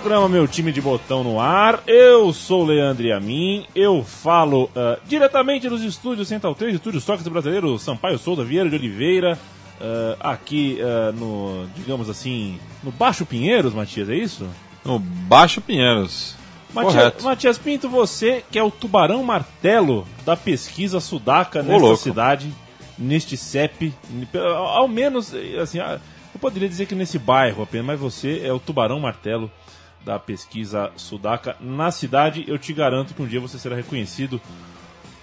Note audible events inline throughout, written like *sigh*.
Programa Meu Time de Botão no ar. Eu sou o Leandro a mim. Eu falo uh, diretamente dos estúdios Central 3, estúdio Sócrates Brasileiro, Sampaio Souza, Vieira de Oliveira. Uh, aqui uh, no, digamos assim, no Baixo Pinheiros, Matias, é isso? No Baixo Pinheiros. Matias. Matias Pinto, você que é o tubarão martelo da pesquisa sudaca Ô, nesta louco. cidade, neste CEP, ao menos, assim, eu poderia dizer que nesse bairro apenas, mas você é o tubarão martelo da pesquisa sudaca na cidade. Eu te garanto que um dia você será reconhecido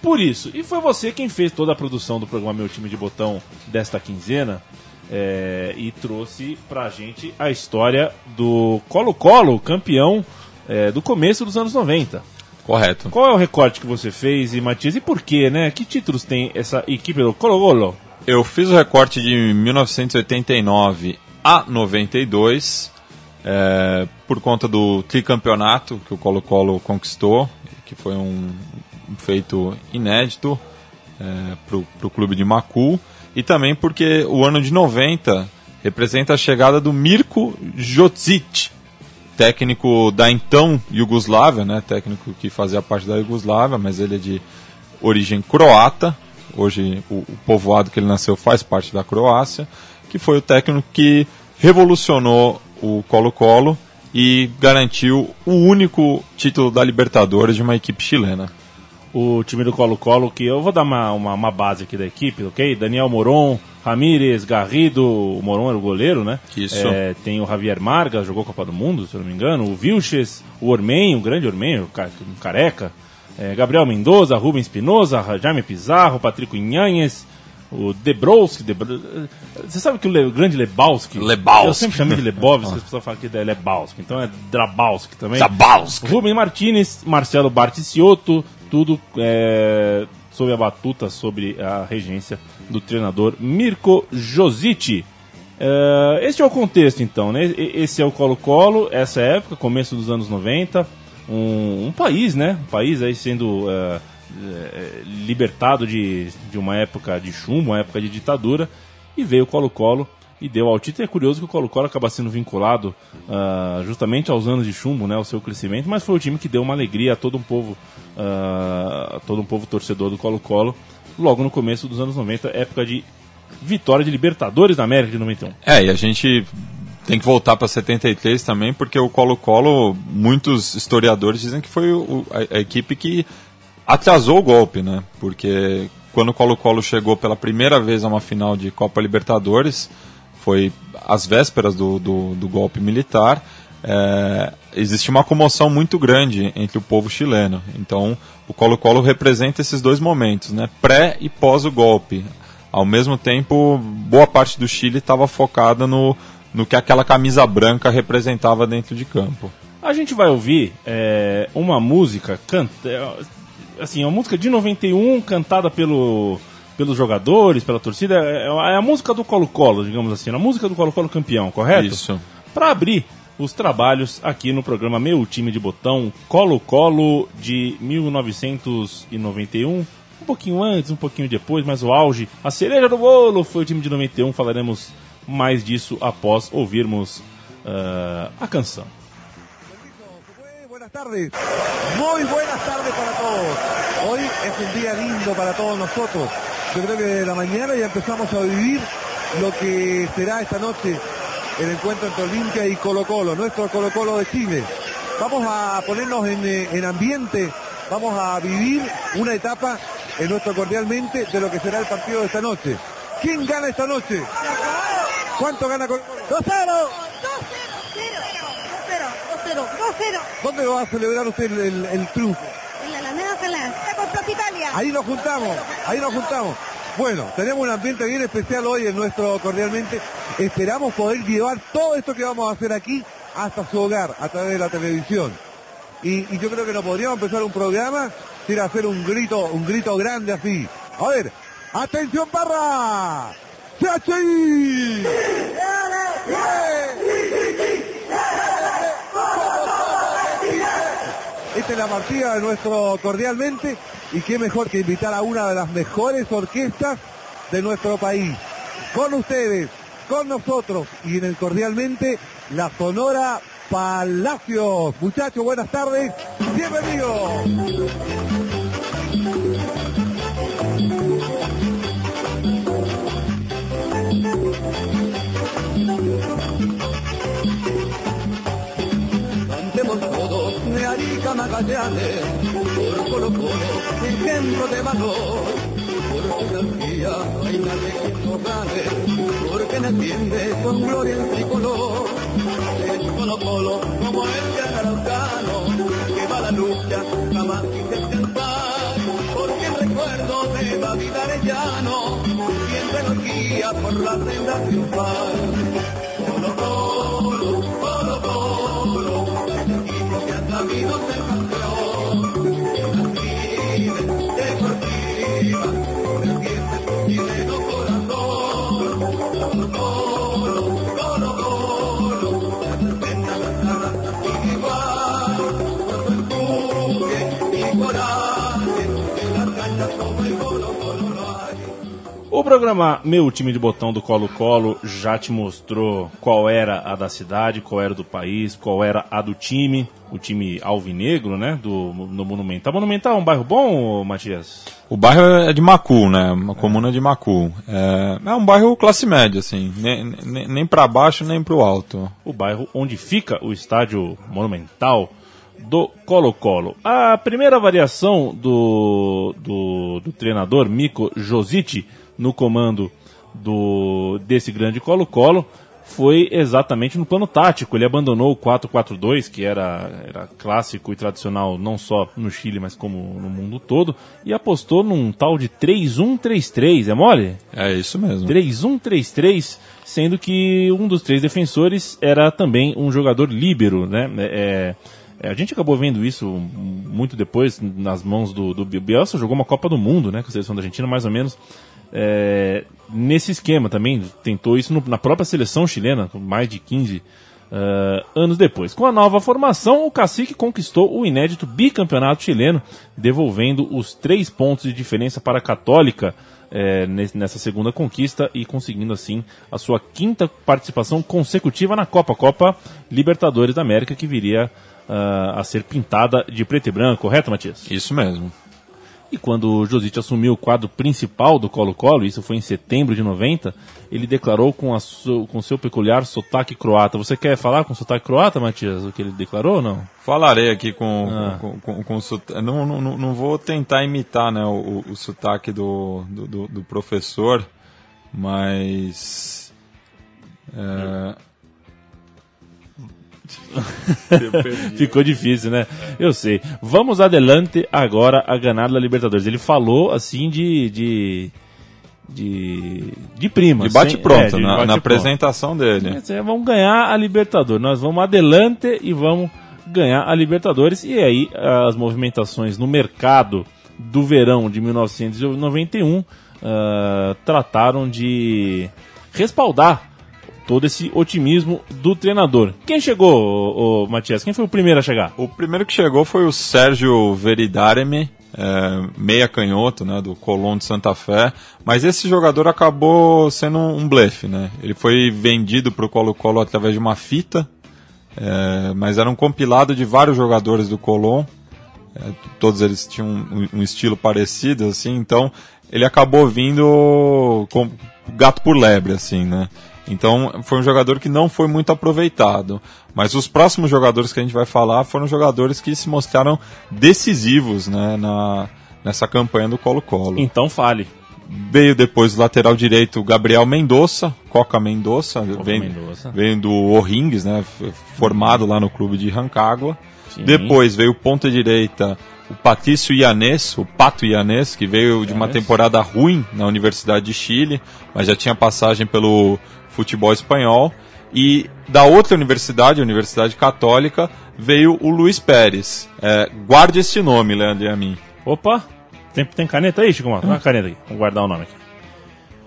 por isso. E foi você quem fez toda a produção do programa Meu Time de Botão desta quinzena. é, e trouxe pra gente a história do Colo-Colo, campeão é, do começo dos anos 90. Correto. Qual é o recorte que você fez, e Matias? E por quê, né? Que títulos tem essa equipe do Colo-Colo? Eu fiz o recorte de 1989 a 92, é, por conta do tricampeonato que o Colo-Colo conquistou, que foi um, feito inédito é, para o clube de Macul, e também porque o ano de 90 representa a chegada do Mirko Jocic, técnico da então Iugoslávia, né, técnico que fazia parte da Iugoslávia, mas ele é de origem croata, hoje o, o povoado que ele nasceu faz parte da Croácia, que foi o técnico que revolucionou o Colo-Colo e garantiu o único título da Libertadores de uma equipe chilena. O time do Colo-Colo, que eu vou dar uma, uma, uma base aqui da equipe, ok? Daniel Moron, Ramírez, Garrido, o Moron era o goleiro, né? Isso. É, tem o Javier Margas, jogou Copa do Mundo, se eu não me engano. O Vilches, o Ormen, o grande Ormen, o ca- um careca. É, Gabriel Mendoza, Rubens Espinosa, Jaime Pizarro, Patrico Inhanhes, o Debrowski. Debr... Você sabe que o, Le- o grande Lebowski... Lebowski. Eu sempre chamei de Lebowski, *laughs* as pessoas falam que é Lebowski. Então é Drabowski também. Zabalski. Rubem Martinez, Marcelo Barticioto, tudo é, sob a batuta, sobre a regência do treinador Mirko Josic. É, este é o contexto, então, né? Esse é o Colo-Colo, essa época, começo dos anos 90. Um, um país, né? Um país aí sendo é, é, libertado de, de uma época de chumbo, uma época de ditadura. E veio o Colo-Colo e deu ao título. É curioso que o Colo-Colo acaba sendo vinculado ah, justamente aos anos de chumbo, né, ao seu crescimento, mas foi o time que deu uma alegria a todo um povo, ah, a todo um povo torcedor do Colo-Colo, logo no começo dos anos 90, época de vitória de Libertadores da América de 91. É, e a gente tem que voltar para 73 também, porque o Colo-Colo, muitos historiadores dizem que foi o- a, a equipe que atrasou o golpe, né? Porque quando o Colo-Colo chegou pela primeira vez a uma final de Copa Libertadores, foi às vésperas do, do, do golpe militar, é, existe uma comoção muito grande entre o povo chileno. Então, o Colo-Colo representa esses dois momentos, né? Pré e pós o golpe. Ao mesmo tempo, boa parte do Chile estava focada no, no que aquela camisa branca representava dentro de campo. A gente vai ouvir é, uma música, canta, é, assim, uma música de 91 cantada pelo, pelos jogadores, pela torcida. É, é a música do Colo-Colo, digamos assim, a música do Colo-Colo campeão, correto? Isso. Para abrir os trabalhos aqui no programa Meu Time de Botão Colo-Colo de 1991. Um pouquinho antes, um pouquinho depois, mas o auge, a cereja do bolo foi o time de 91. Falaremos mais disso após ouvirmos ah, a canção. Tardes, muy buenas tardes para todos. Hoy es un día lindo para todos nosotros. Yo creo que de la mañana ya empezamos a vivir lo que será esta noche el encuentro entre Olimpia y Colo Colo, nuestro Colo Colo de Chile. Vamos a ponernos en, eh, en ambiente, vamos a vivir una etapa en nuestro cordialmente de lo que será el partido de esta noche. ¿Quién gana esta noche? ¿Cuánto gana Colo Colo? 2-0. 2-0, 2-0, 2-0. ¿Dónde va a celebrar usted el, el- el triunfo? En la Alameda Salán. Está con Plaza Italia. Ahí nos juntamos, ahí nos juntamos. Bueno, tenemos un ambiente bien especial hoy en nuestro cordialmente. Esperamos poder llevar todo esto que vamos a hacer aquí hasta su hogar a través de la televisión. Y, y yo creo que no podríamos empezar un programa sin hacer un grito, un grito grande así. A ver, atención Parra. muchachos y... Esta es la partida de nuestro cordialmente y qué mejor que invitar a una de las mejores orquestas de nuestro país. Con ustedes, con nosotros y en el cordialmente la Sonora Palacios. Muchachos, buenas tardes, bienvenidos. De Arica Magallanes, por Colo Colo, ejemplo de valor, por su energía, reina de quien gane, porque defiende con gloria el tricolor. Es Colo Colo como el gran araucano, que va a la lucha, jamás sin descansar, porque el recuerdo de David Arellano, siempre nos guía por la senda triunfal. Colo, Colo O programa Meu Time de Botão do Colo-Colo já te mostrou qual era a da cidade, qual era do país, qual era a do time, o time alvinegro, né, do, no Monumental. Monumental é um bairro bom, Matias? O bairro é de Macu, né? Uma comuna de Macu. É, é um bairro classe média, assim. Nem, nem, nem para baixo, nem para o alto. O bairro onde fica o estádio Monumental do Colo-Colo. A primeira variação do, do, do treinador Miko Josic no comando do, desse grande Colo-Colo foi exatamente no plano tático. Ele abandonou o 4-4-2, que era, era clássico e tradicional não só no Chile, mas como no mundo todo, e apostou num tal de 3-1-3-3. É mole? É isso mesmo. 3-1-3-3, sendo que um dos três defensores era também um jogador líbero, né? É, é, a gente acabou vendo isso muito depois nas mãos do, do Bielsa, jogou uma Copa do Mundo, né, com a seleção da Argentina, mais ou menos é, nesse esquema também, tentou isso no, na própria seleção chilena, mais de 15 uh, anos depois. Com a nova formação, o Cacique conquistou o inédito bicampeonato chileno, devolvendo os três pontos de diferença para a Católica, é, nessa segunda conquista e conseguindo assim a sua quinta participação consecutiva na Copa, Copa Libertadores da América, que viria uh, a ser pintada de preto e branco, correto, Matias? Isso mesmo. E quando o Josic assumiu o quadro principal do Colo-Colo, isso foi em setembro de 90, ele declarou com, a su, com seu peculiar sotaque croata. Você quer falar com sotaque croata, Matias, o que ele declarou ou não? Falarei aqui com, ah. com, com, com sotaque. Não, não, não vou tentar imitar né, o, o sotaque do, do, do professor, mas. É... *laughs* Ficou difícil, né? Eu sei. Vamos adelante agora a ganhar da Libertadores. Ele falou assim de. de de, de prima. De bate-pronto, é, na, bate na apresentação dele. É, vamos ganhar a Libertadores. Nós vamos adelante e vamos ganhar a Libertadores. E aí as movimentações no mercado do verão de 1991 uh, trataram de respaldar todo esse otimismo do treinador. Quem chegou, o Matias? Quem foi o primeiro a chegar? O primeiro que chegou foi o Sérgio Veridaremi, é, meia canhoto, né, do Colón de Santa Fé, mas esse jogador acabou sendo um blefe, né? Ele foi vendido para o Colo-Colo através de uma fita, é, mas era um compilado de vários jogadores do Colón, é, todos eles tinham um, um, estilo parecido, assim, então ele acabou vindo com gato por lebre, assim, né? Então foi um jogador que não foi muito aproveitado. Mas os próximos jogadores que a gente vai falar foram jogadores que se mostraram decisivos né, na, nessa campanha do Colo-Colo. Então fale. Veio depois o lateral direito Gabriel Mendonça, Coca Mendonça, vem, veio do O'Rings, né, formado lá no clube de Rancagua. Sim. Depois veio ponta direita o Patrício Ianês, o Pato Ianês, que veio de uma temporada ruim na Universidade de Chile, mas já tinha passagem pelo futebol espanhol. E da outra universidade, a Universidade Católica, veio o Luiz Pérez. É, guarde este nome, Leandro e a mim. Opa! Tem, tem caneta aí, Chico Dá uma caneta aí. Vamos guardar o nome aqui.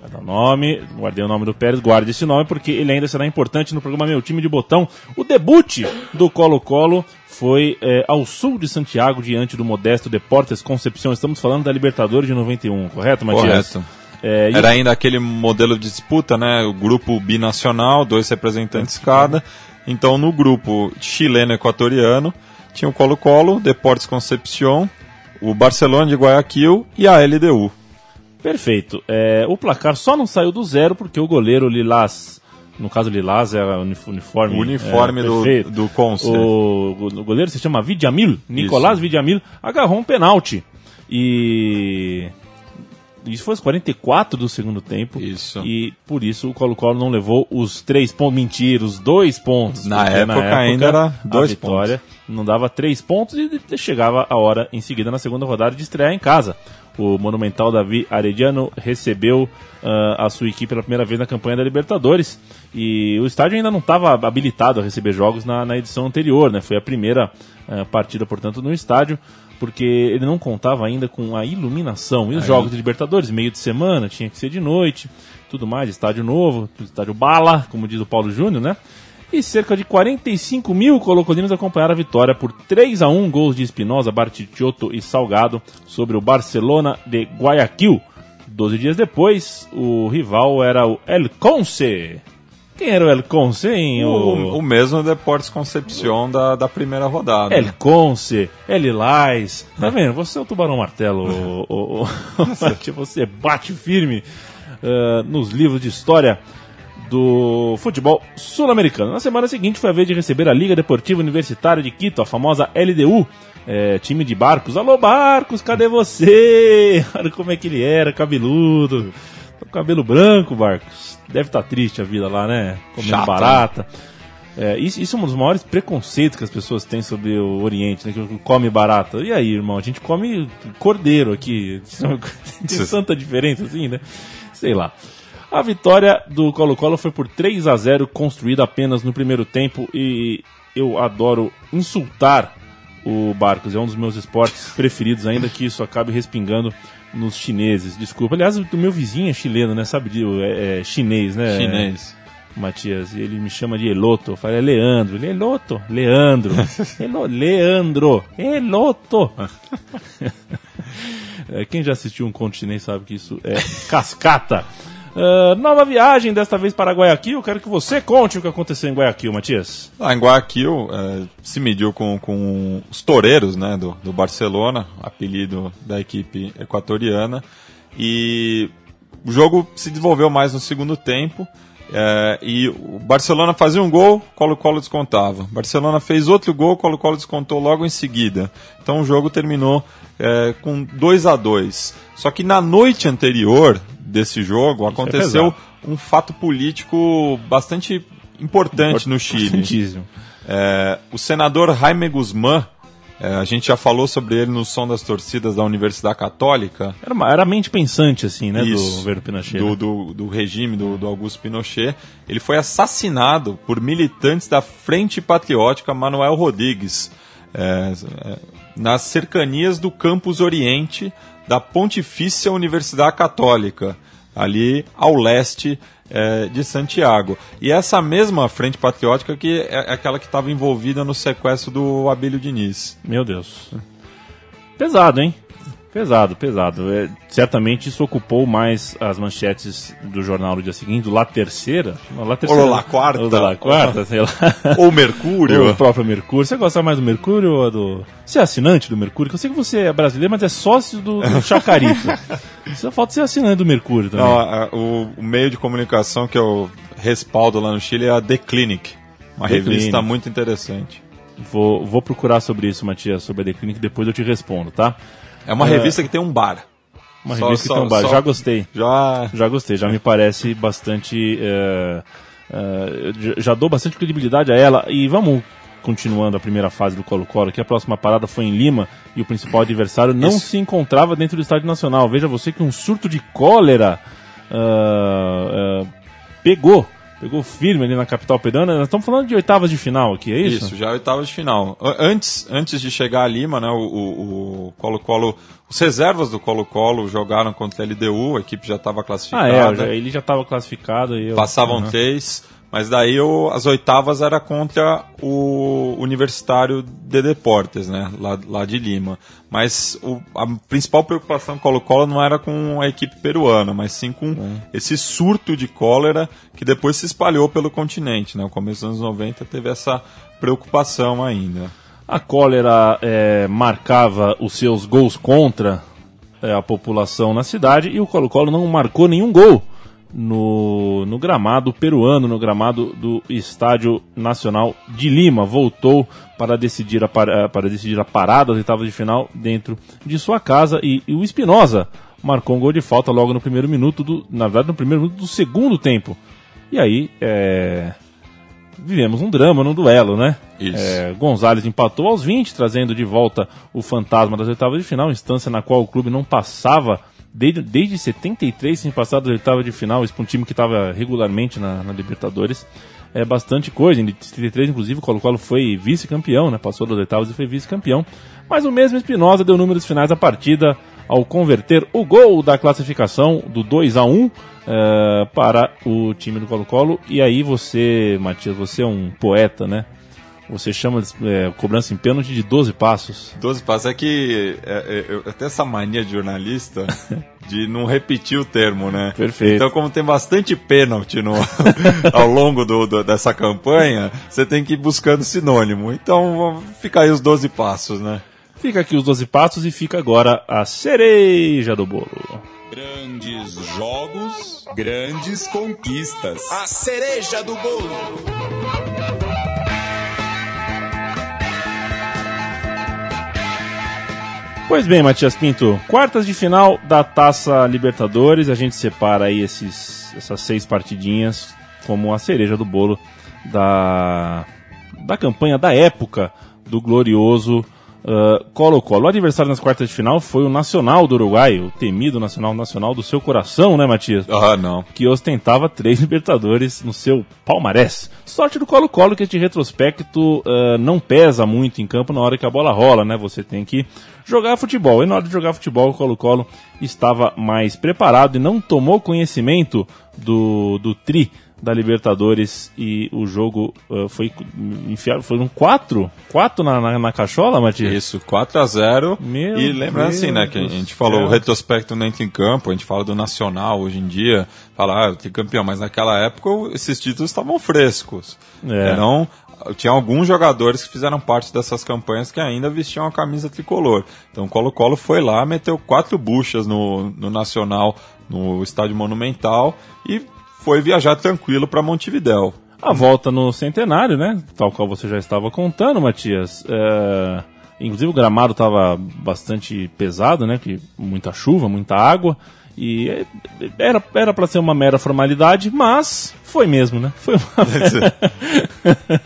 Vai dar o nome, guardei o nome do Pérez, guarde esse nome porque ele ainda será importante no programa Meu Time de Botão. O debut do Colo-Colo foi é, ao sul de Santiago, diante do modesto Deportes Concepción. Estamos falando da Libertadores de 91, correto, Matias? Correto. É, Era ainda aquele modelo de disputa, né? O grupo binacional, dois representantes cada. Então, no grupo chileno-equatoriano, tinha o Colo-Colo, Deportes Concepción, o Barcelona de Guayaquil e a LDU. Perfeito. É, o placar só não saiu do zero porque o goleiro Lilás, no caso Lilás é o unif- uniforme. O uniforme é, do, perfeito. do Conce. O, o goleiro se chama Vidjamil, Nicolás Vidjamil, agarrou um pênalti. E. Isso foi aos 44 do segundo tempo. Isso. E por isso o Colo-Colo não levou os três pontos. Mentira, os dois pontos. Na porque época ainda era dois vitória não dava três pontos e chegava a hora em seguida na segunda rodada de estrear em casa. O monumental Davi Arediano recebeu ah, a sua equipe pela primeira vez na campanha da Libertadores e o estádio ainda não estava habilitado a receber jogos na, na edição anterior, né? Foi a primeira ah, partida, portanto, no estádio, porque ele não contava ainda com a iluminação. E os jogos de Libertadores, meio de semana, tinha que ser de noite, tudo mais, estádio novo, estádio bala, como diz o Paulo Júnior, né? E cerca de 45 mil colocolinos acompanharam a vitória por 3 a 1 gols de Espinosa, Bartichotto e Salgado sobre o Barcelona de Guayaquil. Doze dias depois, o rival era o El Conce. Quem era o El Conce, hein? O, o mesmo Deportes Concepción da, da primeira rodada. El Conce, El Lais. Tá vendo? Você é o tubarão martelo. o, o, o- *laughs* *laughs* você bate firme ah, nos livros de história do futebol sul-americano. Na semana seguinte foi a vez de receber a Liga Deportiva Universitária de Quito, a famosa LDU, é, time de Barcos. Alô Barcos, cadê você? *laughs* Olha como é que ele era, cabeludo. Tá com cabelo branco, Barcos. Deve estar triste a vida lá, né? Comendo Chato, né? barata. É, isso, isso é um dos maiores preconceitos que as pessoas têm sobre o Oriente, né? Que come barata. E aí, irmão? A gente come cordeiro aqui. *laughs* Tem tanta diferença assim, né? Sei lá. A vitória do Colo-Colo foi por 3 a 0 construída apenas no primeiro tempo e eu adoro insultar o Barcos. É um dos meus esportes preferidos, ainda que isso acabe respingando nos chineses. Desculpa. Aliás, o meu vizinho é chileno, né? Sabe? de- É, é chinês, né? Chinês. Matias, e ele me chama de Eloto. Eu falei, é Leandro. Ele Eloto, Leandro. *laughs* Elo, Leandro, Eloto. *laughs* É, quem já assistiu um conto chinês sabe que isso é cascata. Ah, nova viagem, desta vez para Guayaquil. Quero que você conte o que aconteceu em Guayaquil, Matias. Lá em Guayaquil é, se mediu com, com os toureiros né, do, do Barcelona, apelido da equipe equatoriana, e o jogo se desenvolveu mais no segundo tempo. é, e o Barcelona fazia um gol, Colo-Colo descontava. Barcelona fez outro gol, Colo-Colo descontou logo em seguida. Então o jogo terminou é, com 2 a 2 Só que na noite anterior desse jogo aconteceu pesado. um fato político bastante importante no Chile. É, o senador Jaime Guzmán, é, a gente já falou sobre ele no Som das Torcidas da Universidade Católica, Era, uma, era mente pensante, assim, né, do Isso. governo Pinochet. do, né? do, do regime do, do Augusto Pinochet. Ele foi assassinado por militantes da Frente Patriótica Manuel Rodrigues, é, é, nas cercanias do Campus Oriente da Pontifícia Universidade Católica, ali ao leste é, de Santiago. E essa mesma Frente Patriótica que é aquela que estava envolvida no sequestro do Abílio Diniz. Meu Deus. Pesado, hein? Pesado, pesado. É, certamente isso ocupou mais as manchetes do jornal no dia seguinte, do La Terceira. La Terceira. Ou La Quarta. Ou La Quarta, sei lá. *laughs* Ou Mercúrio. o próprio Mercúrio. Você gosta mais do Mercúrio ou do. Você é assinante do Mercúrio? Eu sei que você é brasileiro, mas é sócio do, do *laughs* Chacarito. Só falta ser assinante do Mercúrio também. Não, a- o, o meio de comunicação que eu respaldo lá no Chile é a The Clinic. Uma The revista Clinic. muito interessante. Vou, vou procurar sobre isso, Matias, sobre a The Clinic, depois eu te respondo, tá? É uma revista que tem um bar. Uma Só- revista só- que tem um bar. só- Já gostei. Já. Já gostei, já me parece bastante. é, é, já- dou bastante credibilidade a ela. E vamos continuando a primeira fase do Colo-Colo, que a próxima parada foi em Lima e o principal adversário não Isso. se encontrava dentro do Estádio Nacional. Veja você que um surto de cólera ah, ah, pegou Pegou firme ali na capital peruana. Nós estamos falando de oitavas de final aqui, é isso? Isso, já oitavas de final. Antes, antes de chegar a Lima, né, o- Colo-Colo, os reservas do Colo-Colo jogaram contra a LDU, a equipe já estava Ah, classificada. é, já- ele já estava classificado. E eu, Passavam Aham. três, mas daí o- as oitavas era contra o Universitário de Deportes, né, lá, lá de Lima. Mas o- a principal preocupação do Colo-Colo não era com a equipe peruana, mas sim com esse surto de cólera que depois se espalhou pelo continente. Né? No começo dos anos 90 teve essa preocupação ainda. A cólera é, marcava os seus gols contra é, a população na cidade e o Colo-Colo não marcou nenhum gol no, no gramado peruano, no gramado do Estádio Nacional de Lima. Voltou para decidir a, par- para decidir a parada das oitavas de final dentro de sua casa e, e o Espinosa marcou um gol de falta logo no primeiro minuto, do, na verdade no primeiro minuto do segundo tempo. E aí, é, vivemos um drama no duelo, né? Isso. É, Gonzalez empatou aos 20, trazendo de volta o fantasma das oitavas de final, instância na qual o clube não passava desde, desde 73 sem passar das oitavas de final, isso para um time que estava regularmente na, na Libertadores. É bastante coisa, em 73 inclusive o Colo-Colo foi vice-campeão, né? passou das oitavas e foi vice-campeão. Mas o mesmo Espinosa deu números finais da partida ao converter o gol da classificação do 2 a 1 eh, para o time do Colo-Colo. E aí você, Matias, você é um poeta, né? Você chama de eh, cobrança em pênalti de 12 passos. 12 passos. É que é, é, eu- até essa mania de jornalista *laughs* de não repetir o termo, né? Perfeito. Então, como tem bastante pênalti no, *laughs* ao longo do, do- dessa campanha, você tem que ir buscando sinônimo. Então, fica aí os 12 passos, né? Fica aqui os 12 passos e fica agora a cereja do bolo. Grandes jogos, grandes conquistas. A cereja do bolo. Pois bem, Matias Pinto, quartas de final da Taça Libertadores, a gente separa aí esses, essas seis partidinhas como a cereja do bolo da, da campanha da época do glorioso ah, Colo-Colo. O adversário nas quartas de final foi o Nacional do Uruguai, o temido Nacional Nacional do seu coração, né, Matias? Ah, não. que ostentava três *laughs* Libertadores no seu palmarés. Sorte do Colo-Colo que este retrospecto ah, não pesa muito em campo na hora que a bola rola, né? Você tem que jogar futebol. E na hora de jogar futebol, o Colo-Colo estava mais preparado e não tomou conhecimento do, do tri da Libertadores e o jogo ah, foi enfiado, foram quatro, quatro na, na, na cachola, Matias? Isso, 4 a 0 Meu E lembrando assim, né, que a gente falou, céu. o retrospecto não entra em campo, a gente fala do Nacional hoje em dia, fala, ah, tenho campeão, mas naquela época esses títulos estavam frescos. É. tinha alguns jogadores que fizeram parte dessas campanhas que ainda vestiam a camisa tricolor. Então o Colo-Colo foi lá, meteu quatro buchas no, no Nacional, no Estádio Monumental, e foi viajar tranquilo para Montevidéu. A volta no centenário, né? Tal qual você já estava contando, Matias. É, Inclusive o gramado estava bastante pesado, né? Que muita chuva, muita água. E é, era era para ser uma mera formalidade, mas foi mesmo, né? Foi uma... *laughs* *laughs*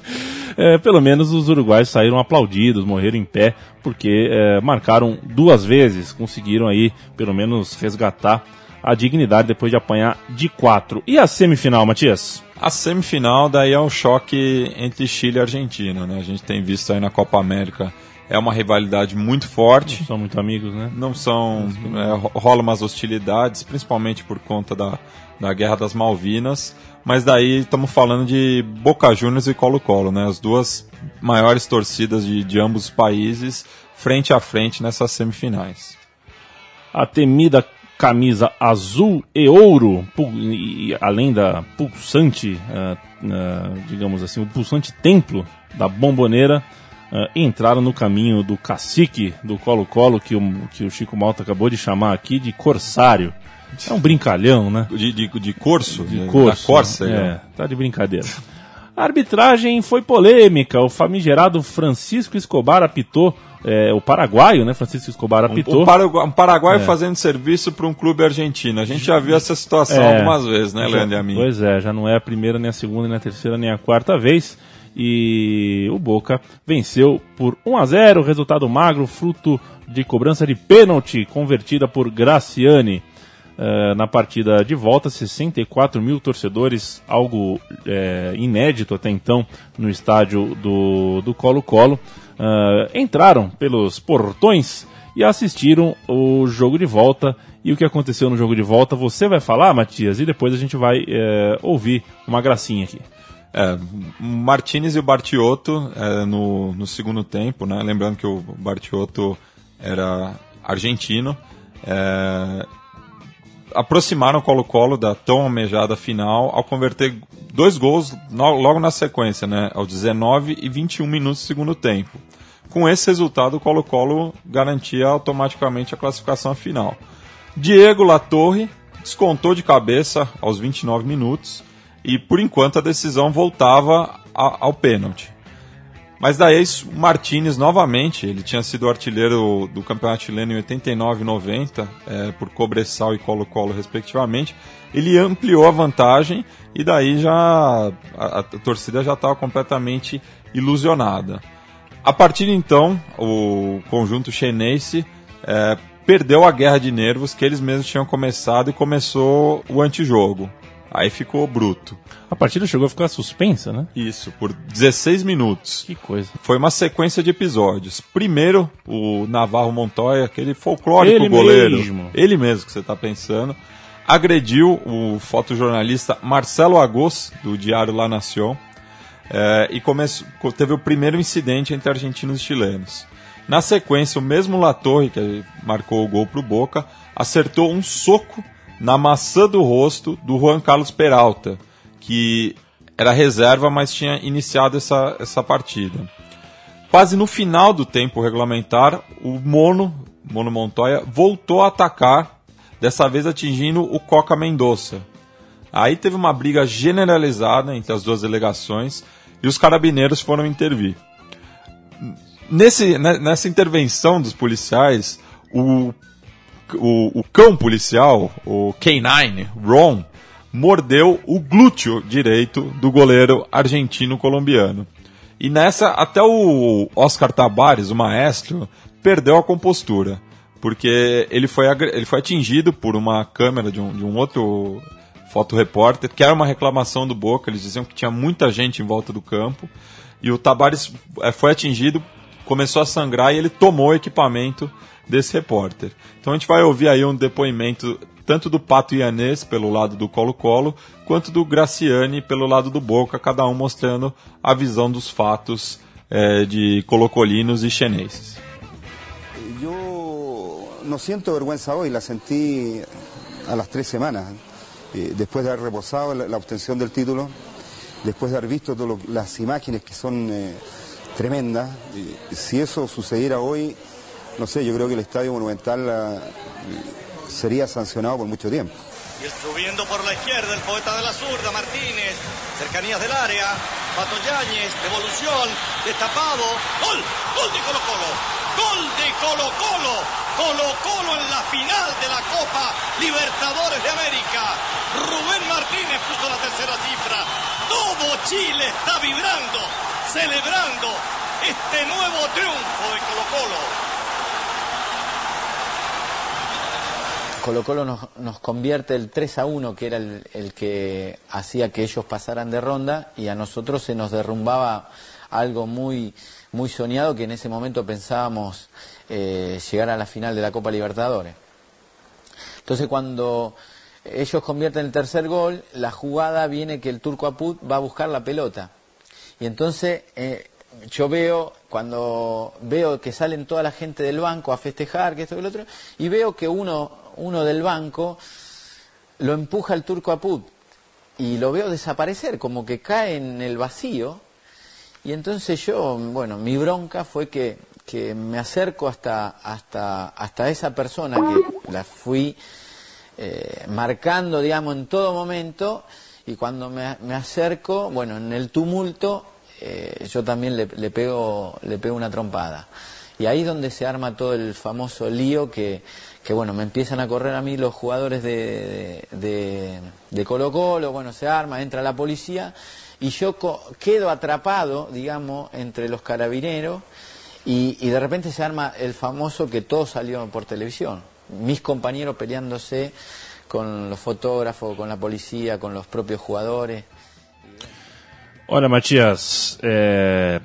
É, pelo menos os uruguaios saíram aplaudidos, morreram em pé, porque é, marcaram duas vezes, conseguiram aí pelo menos resgatar a dignidade depois de apanhar de quatro. E a semifinal, Matias? A semifinal daí é um choque entre Chile e Argentina, né? A gente tem visto aí na Copa América é uma rivalidade muito forte. São muito amigos, né? Não são é, ro- rola umas hostilidades, principalmente por conta da, da Guerra das Malvinas. Mas daí estamos falando de Boca Juniors e Colo-Colo, né? As duas maiores torcidas de, de ambos os países frente a frente nessas semifinais. a temida camisa azul e ouro, e, além da pulsante, ah, ah, digamos assim, o pulsante templo da bomboneira, ah, entraram no caminho do cacique do Colo-Colo, que o, que o Chico Malta acabou de chamar aqui de corsário. É um brincalhão, né? De, de, de Corso? De Da Corso. Córcega? É, tá de brincadeira. A arbitragem foi polêmica. O famigerado Francisco Escobar apitou, é, o paraguaio, né? Francisco Escobar apitou. Um, Paragu- um paraguaio É. fazendo serviço para um clube argentino. A gente já viu essa situação É. algumas vezes, né, Leandro e a mim? Pois é, já não é a primeira, nem a segunda, nem a terceira, nem a quarta vez. E o Boca venceu por 1 a 0 resultado magro, fruto de cobrança de pênalti convertida por Graciani. Eh, na partida de volta, 64 mil torcedores, algo eh, inédito até então no estádio do Colo-Colo, eh, entraram pelos portões e assistiram o jogo de volta. E o que aconteceu no jogo de volta você vai falar, Matias, e depois a gente vai ouvir uma gracinha aqui. É, Martinez e o Bartiotto é, no, no segundo tempo, né? Lembrando que o Bartiotto era argentino. É, aproximaram o Colo-Colo da tão almejada final ao converter dois gols logo na sequência, né, aos 19 e 21 minutos do segundo tempo. Com esse resultado, o Colo-Colo garantia automaticamente a classificação final. Diego Latorre descontou de cabeça aos 29 minutos e, por enquanto, a decisão voltava a, ao pênalti. Mas daí Martinez novamente, ele tinha sido artilheiro do campeonato chileno em 89 e 90, é, por Cobressal e Colo-Colo respectivamente. Ele ampliou a vantagem e daí já a, a torcida já estava completamente ilusionada. A partir de então, o conjunto chinense é, perdeu a guerra de nervos que eles mesmos tinham começado e começou o antijogo. Aí ficou bruto. A partida chegou a ficar suspensa, né? Isso, por 16 minutos. Que coisa. Foi uma sequência de episódios. Primeiro, o Navarro Montoya, aquele folclórico ele goleiro. Mesmo. Ele mesmo que você está pensando. Agrediu o fotojornalista Marcelo Agos, do Diário La Nación. É, e começou, teve o primeiro incidente entre argentinos e chilenos. Na sequência, o mesmo Latorre, que marcou o gol para o Boca, acertou um soco na maçã do rosto do Juan Carlos Peralta, que era reserva, mas tinha iniciado essa, essa partida. Quase no final do tempo regulamentar, o Mono, Mono Montoya, voltou a atacar, dessa vez atingindo o Coca Mendonça. Aí teve uma briga generalizada entre as duas delegações e os carabineiros foram intervir. Nesse, né, nessa intervenção dos policiais, o o, o cão policial, o K9, Ron, mordeu o glúteo direito do goleiro argentino-colombiano. E nessa, até o Oscar Tabares, o maestro, perdeu a compostura. Porque ele foi, ele foi atingido por uma câmera de um, de um outro fotorepórter, que era uma reclamação do Boca. Eles diziam que tinha muita gente em volta do campo. E o Tabares eh, foi atingido, começou a sangrar e ele tomou o equipamento desse repórter. Então a gente vai ouvir aí um depoimento tanto do Pato Ianês pelo lado do Colo-Colo, quanto do Graciani pelo lado do Boca, cada um mostrando a visão dos fatos eh, de colocolinos e chineses. Eu não sinto vergüenza hoje, la senti a las tres semanas, eh, después de haber reposado la, obtención del título, después de haber visto todas las imágenes que son eh, tremendas. si eso sucediera hoy, no sé, yo creo que el Estadio Monumental uh, sería sancionado por mucho tiempo. Y subiendo por la izquierda el poeta de la zurda, Martínez, cercanías del área, Pato Yáñez, devolución, destapado, gol, gol de Colo Colo, gol de Colo Colo, Colo Colo en la final de la Copa Libertadores de América. Rubén Martínez puso la tercera cifra. Todo Chile está vibrando, celebrando este nuevo triunfo de Colo Colo. Colo Colo nos, convierte el 3 a 1, que era el, que hacía que ellos pasaran de ronda, y a nosotros se nos derrumbaba algo muy, muy soñado que en ese momento pensábamos eh, llegar a la final de la Copa Libertadores. Entonces cuando ellos convierten el tercer gol, la jugada viene que el Turco Aput va a buscar la pelota. Y entonces eh, yo veo, cuando veo que salen toda la gente del banco a festejar, que esto y lo otro, y veo que uno uno del banco lo empuja el turco Apud y lo veo desaparecer, como que cae en el vacío. Y entonces yo, bueno, mi bronca fue que, que me acerco hasta, hasta, hasta esa persona que la fui eh, marcando, digamos, en todo momento. Y cuando me, acerco, bueno, en el tumulto, eh, yo también le, pego, le pego una trompada. Y ahí es donde se arma todo el famoso lío que, que bueno, me empiezan a correr a mí los jugadores de, de, Colo Colo, bueno, se arma, entra la policía y yo quedo atrapado, digamos, entre los carabineros y, y, de repente se arma el famoso que todo salió por televisión, mis compañeros peleándose con los fotógrafos, con la policía, con los propios jugadores. Olha, Matias, é...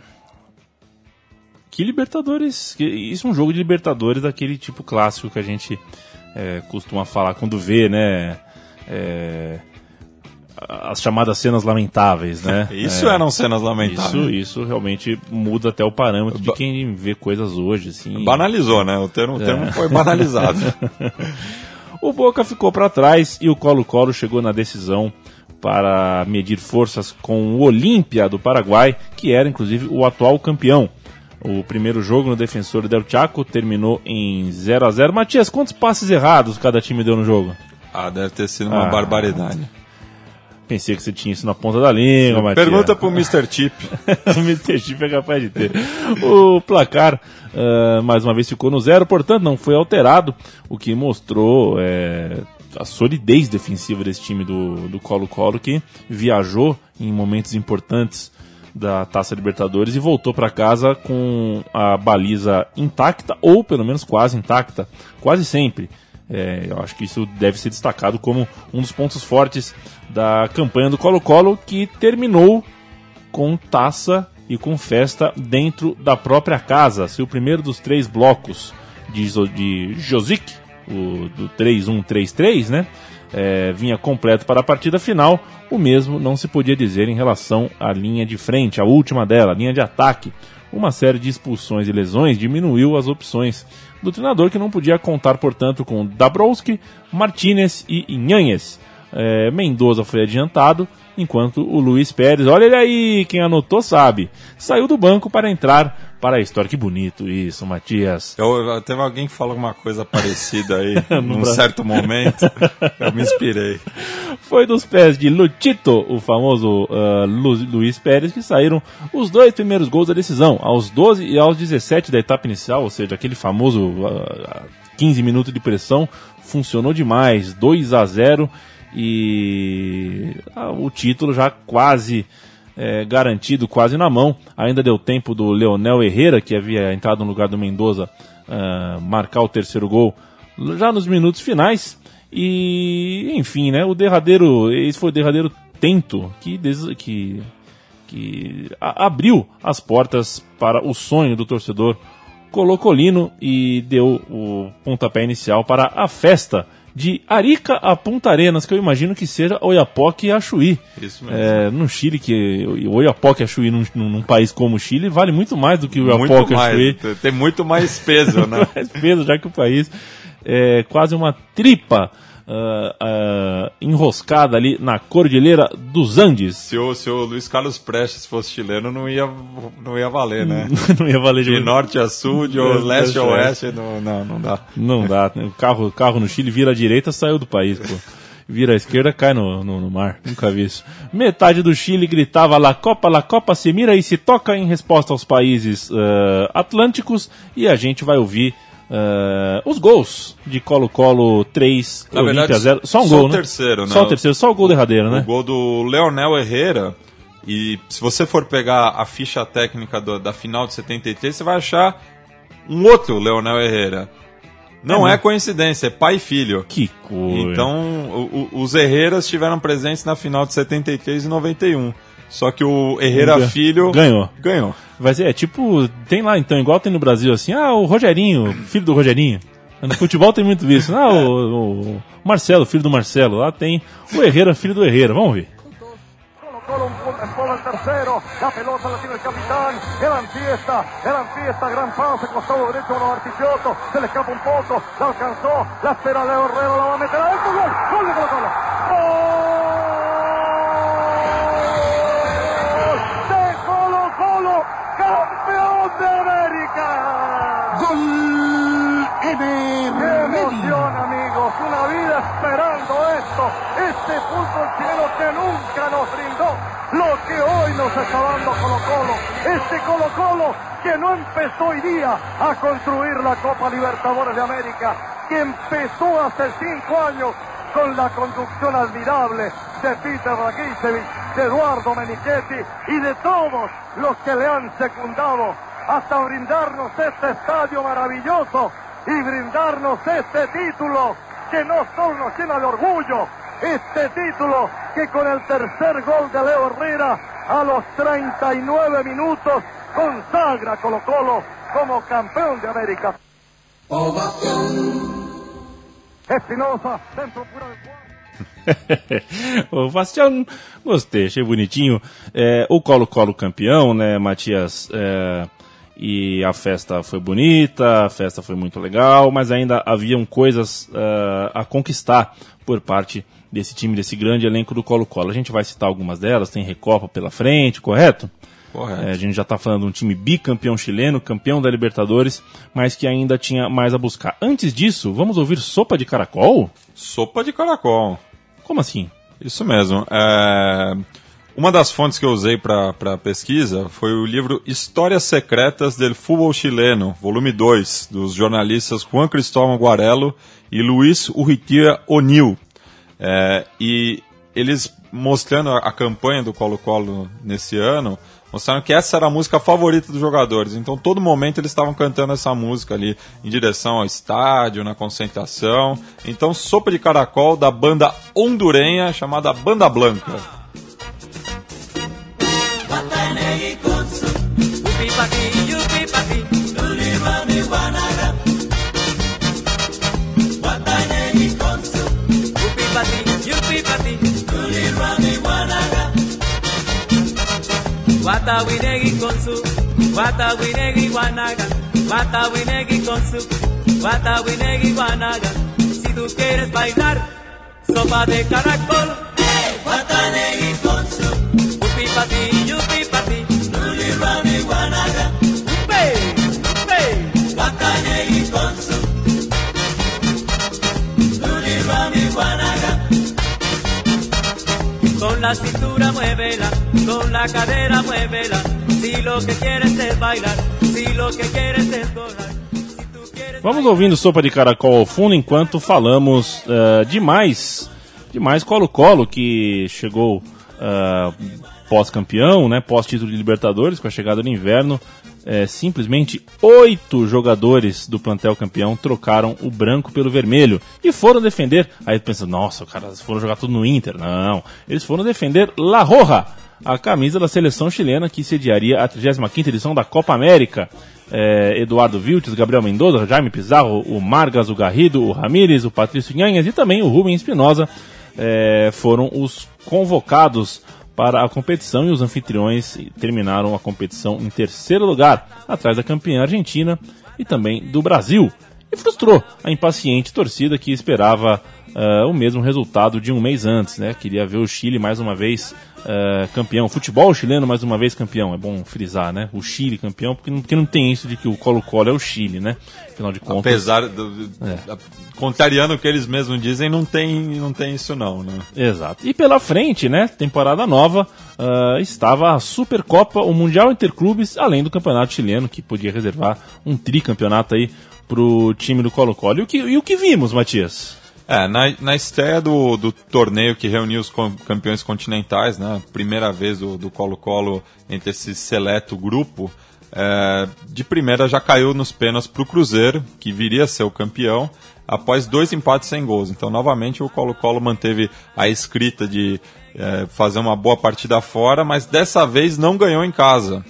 que Libertadores. Que... Isso é um jogo de Libertadores daquele tipo clássico que a gente é, costuma falar quando vê, né? É... As chamadas cenas lamentáveis, né? *laughs* Isso eram cenas lamentáveis. Isso, isso realmente muda até o parâmetro de quem vê coisas hoje, assim. Banalizou, né? O termo, o termo foi banalizado. *laughs* o Boca ficou para trás e o Colo-Colo chegou na decisão para medir forças com o Olímpia do Paraguai, que era inclusive o atual campeão. O primeiro jogo no Defensor del Chaco terminou em 0 a 0 Matias, quantos passes errados cada time deu no jogo? Ah, deve ter sido uma ah, barbaridade. Pensei que você tinha isso na ponta da língua, Matias. Pergunta pro Mr. Chip. *laughs* o Mr. Chip é capaz de ter. O placar, uh, mais uma vez, ficou no zero, portanto, não foi alterado, o que mostrou é, a solidez defensiva desse time do Colo-Colo, que viajou em momentos importantes da Taça Libertadores e voltou para casa com a baliza intacta, ou pelo menos quase intacta, quase sempre. É, eu acho que isso deve ser destacado como um dos pontos fortes da campanha do Colo-Colo, que terminou com taça e com festa dentro da própria casa. Se o primeiro dos três blocos de, de Josic o, do 3-1-3-3, né? É, vinha completo para a partida final, o mesmo não se podia dizer em relação à linha de frente, a última dela, a linha de ataque. Uma série de expulsões e lesões diminuiu as opções do treinador, que não podia contar, portanto, com Dabrowski, Martinez e Inhanhes. É, Mendoza foi adiantado, enquanto o Luiz Pérez, olha ele aí, quem anotou sabe, saiu do banco para entrar para a história. Que bonito isso, Matias. Eu, teve alguém que falou uma coisa parecida aí, *laughs* num certo momento. Eu me inspirei. Foi dos pés de Lutito, o famoso uh, Lu, Luiz Pérez, que saíram os dois primeiros gols da decisão, aos 12 e aos 17 da etapa inicial, ou seja, aquele famoso uh, 15 minutos de pressão, funcionou demais. 2 a 0 e uh, o título já quase é, garantido quase na mão. Ainda deu tempo do Leonel Herrera, que havia entrado no lugar do Mendoza, uh, marcar o terceiro gol já nos minutos finais. E, enfim, né, o derradeiro, esse foi o derradeiro tento que, que, que abriu as portas para o sonho do torcedor colocolino e deu o pontapé inicial para a festa de Arica a Punta Arenas, que eu imagino que seja Oiapoque e Achuí. Isso mesmo. É, no Chile, que Oiapoque e Achuí num, num, país como o Chile vale muito mais do que o Oiapoque e Achuí. Tem muito mais peso, *laughs* né? mais peso, já que o país é quase uma tripa uh, uh, enroscada ali na Cordilheira dos Andes. Se o, se o Luiz Carlos Prestes fosse chileno, não ia, não ia valer, né? *laughs* não ia valer de, de norte a sul, de leste a oeste, não, não, não dá. Não dá. O carro, carro no Chile vira à direita, saiu do país, pô vira à esquerda, cai no, no, no, mar. Nunca vi isso. Metade do Chile gritava La Copa, La Copa se mira e se toca em resposta aos países uh, atlânticos. E a gente vai ouvir Uh, os gols de Colo-Colo 3, Na Olímpia 0. Só um só gol, o né? terceiro, né? Só o terceiro, só o gol derradeiro, né? O gol do Leonel Herrera. E se você for pegar a ficha técnica do, da final de 73, você vai achar um outro Leonel Herrera. Não é, é coincidência, é pai e filho. Que coisa. Então, o, o, os Herreras estiveram presentes na final de 73 e 91. Só que o Herrera Filho ganhou. Ganhou. Vai ser, é tipo, tem lá então, igual tem no Brasil assim, ah, o Rogerinho, filho do Rogerinho. No futebol tem muito isso. Ah, o, o Marcelo, filho do Marcelo. Lá tem o Herrera, filho do Herrera. Vamos ver. tercero, la pelota la tiene el capitán, Eran Fiesta, Eran Fiesta, gran pase, costado derecho a Artichotto, se le escapa un poco, la alcanzó, la espera Leo Herrera, la va a meter adentro, gol, gol de Colo Colo. ¡Gol! De América. Gol Ever. Qué emoción, amigos. Una vida esperando esto. Este fútbol chileno que nunca nos brindó lo que hoy nos está dando Colo Colo. Este Colo Colo que no empezó hoy día a construir la Copa Libertadores de América, que empezó hace cinco años con la conducción admirable de Peter Rakicevich, de Eduardo Menichetti y de todos los que le han secundado hasta brindarnos este estadio maravilloso y brindarnos este título que no solo nos llena de orgullo este título que con el tercer gol de Leo Herrera a los 39 minutos consagra Colo Colo como campeón de América. Espinosa, centro pura del cuadro. o Bastião, gostei, achei bonitinho. É, o Colo-Colo campeão, né, Matias? É, e a festa foi bonita, a festa foi muito legal, mas ainda haviam coisas uh, a conquistar por parte desse time, desse grande elenco do Colo-Colo. A gente vai citar algumas delas, tem Recopa pela frente, correto? Correto. É, a gente já está falando de um time bicampeão chileno, campeão da Libertadores, mas que ainda tinha mais a buscar. Antes disso, vamos ouvir Sopa de Caracol? Sopa de caracol. Como assim? Isso mesmo. É... Uma das fontes que eu usei para a pesquisa foi o livro Histórias Secretas del Fútbol Chileno, volume 2, dos jornalistas Juan Cristóvão Guarello e Luiz Urritia O'Neill. É, e eles mostrando a, a campanha do Colo-Colo nesse ano, mostraram que essa era a música favorita dos jogadores. Então, todo momento eles estavam cantando essa música ali em direção ao estádio, na concentração. Então, Sopa de Caracol da banda hondurenha chamada Banda Blanca. Watawinegi con su, Watawinegi guanaga, Watawinegi con su, Watawinegi guanaga. Si tú quieres bailar, sopa de caracol, hey, Watanegi con su, Upi pati, yupi pati, con la cintura muévela, con la cadera muévela. Si lo que quieres es bailar, si lo que quieres es. Si quieres Vamos ouvindo Sopa de Caracol ao fundo enquanto falamos uh, demais, demais Colo-Colo que chegou uh, pós-campeão, né, pós-título de Libertadores com a chegada do inverno. É, simplesmente oito jogadores do plantel campeão trocaram o branco pelo vermelho e foram defender. Aí pensa, nossa, cara, eles foram jogar tudo no Inter. Não, eles foram defender La Roja, a camisa da seleção chilena que sediaria a 35 edição da Copa América. É, Eduardo Viltes, Gabriel Mendoza, Jaime Pizarro, o Margas, o Garrido, o Ramírez, o Patrício Nhanhas e também o Rubem Espinosa é, foram os convocados para a competição e os anfitriões terminaram a competição em terceiro lugar, atrás da campeã argentina e também do Brasil. E frustrou a impaciente torcida que esperava uh, o mesmo resultado de um mês antes, né? Queria ver o Chile mais uma vez uh, campeão. Futebol chileno mais uma vez campeão. É bom frisar, né? O Chile campeão, porque não, porque não tem isso de que o Colo-Colo é o Chile, né? Afinal de contas. Apesar do. É. Contrariando o que eles mesmos dizem, não tem, não tem isso não, né? Exato. E pela frente, né? Temporada nova, uh, estava a Supercopa, o Mundial Interclubes, além do Campeonato Chileno, que podia reservar um tricampeonato aí pro time do Colo-Colo. E, o que, e o que vimos, Matias? É, na, na estreia do, do torneio que reuniu os campeões continentais, né? Primeira vez do Colo-Colo entre esse seleto grupo, é, de primeira já caiu nos pênaltis para o Cruzeiro, que viria a ser o campeão, após dois empates sem gols. Então, novamente, o Colo-Colo manteve a escrita de é, fazer uma boa partida fora, mas dessa vez não ganhou em casa.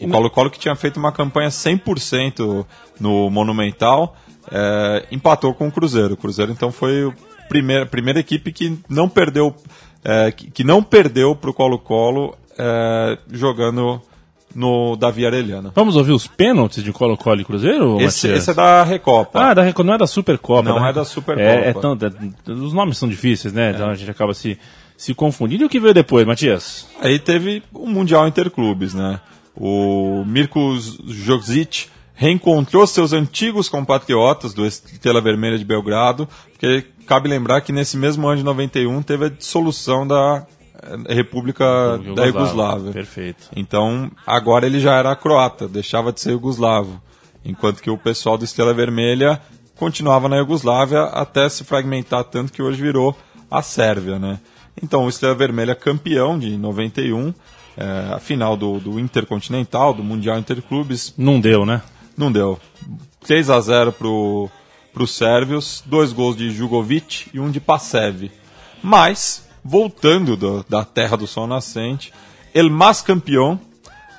O Colo-Colo, que tinha feito uma campanha 100% no Monumental, é, empatou com o Cruzeiro. O Cruzeiro, então, foi a primeira, primeira equipe que não perdeu, é, que, que não perdeu para o Colo-Colo é, jogando no Davi Arellano. Vamos ouvir os pênaltis de Colo-Colo e Cruzeiro? Esse, esse, é da Recopa. Ah, da Recopa, não é da Supercopa. Não né? é da Supercopa. É, é tão, é, os nomes são difíceis, né? Então a gente acaba se, se confundindo. E o que veio depois, Matias? Aí teve o Mundial Interclubes, né? O Mirko Josic reencontrou seus antigos compatriotas do Estrela Vermelha de Belgrado, porque cabe lembrar que nesse mesmo ano de 91 teve a dissolução da República da Iugoslávia. Perfeito. Então, agora ele já era croata, deixava de ser iugoslavo, enquanto que o pessoal do Estrela Vermelha continuava na Iugoslávia até se fragmentar tanto que hoje virou a Sérvia, né? Então, o Estrela Vermelha campeão de 91, é, a final do, do Intercontinental, do Mundial Interclubes. Não deu, né? Não deu. 3 a 0 pro para os sérvios, dois gols de Jugovic e um de Passev. Mas, voltando do, da terra do sol nascente, El Mas Campeão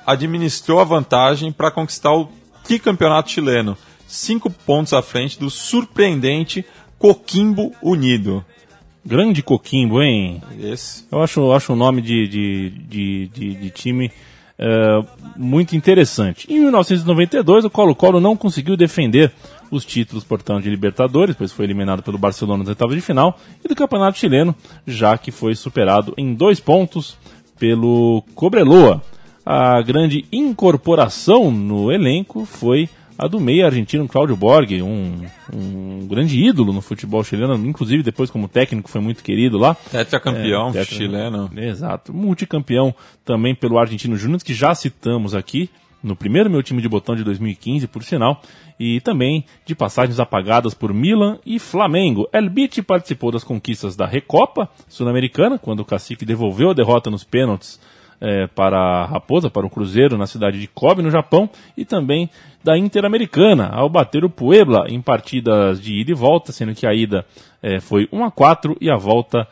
administrou a vantagem para conquistar o tricampeonato chileno, cinco pontos à frente do surpreendente Coquimbo Unido. Grande Coquimbo, hein? Esse. Eu acho, acho um nome de, de, de, de, de time é, muito interessante. Em 1992, o Colo-Colo não conseguiu defender os títulos, portanto, de Libertadores, pois foi eliminado pelo Barcelona nas oitavas de final, e do Campeonato Chileno, já que foi superado em dois pontos pelo Cobreloa. A grande incorporação no elenco foi a do meia argentino Claudio Borg, um, um grande ídolo no futebol chileno, inclusive depois como técnico foi muito querido lá. Tetracampeão É, chileno. Exato. Multicampeão também pelo Argentino Júnior, que já citamos aqui, no primeiro meu time de botão de 2015, por sinal, e também de passagens apagadas por Milan e Flamengo. El Bitti participou das conquistas da Recopa Sul-Americana, quando o Cacique devolveu a derrota nos pênaltis eh, para a Raposa, para o Cruzeiro, na cidade de Kobe, no Japão, e também da Interamericana, ao bater o Puebla em partidas de ida e volta, sendo que a ida eh, foi 1 a 4 e a volta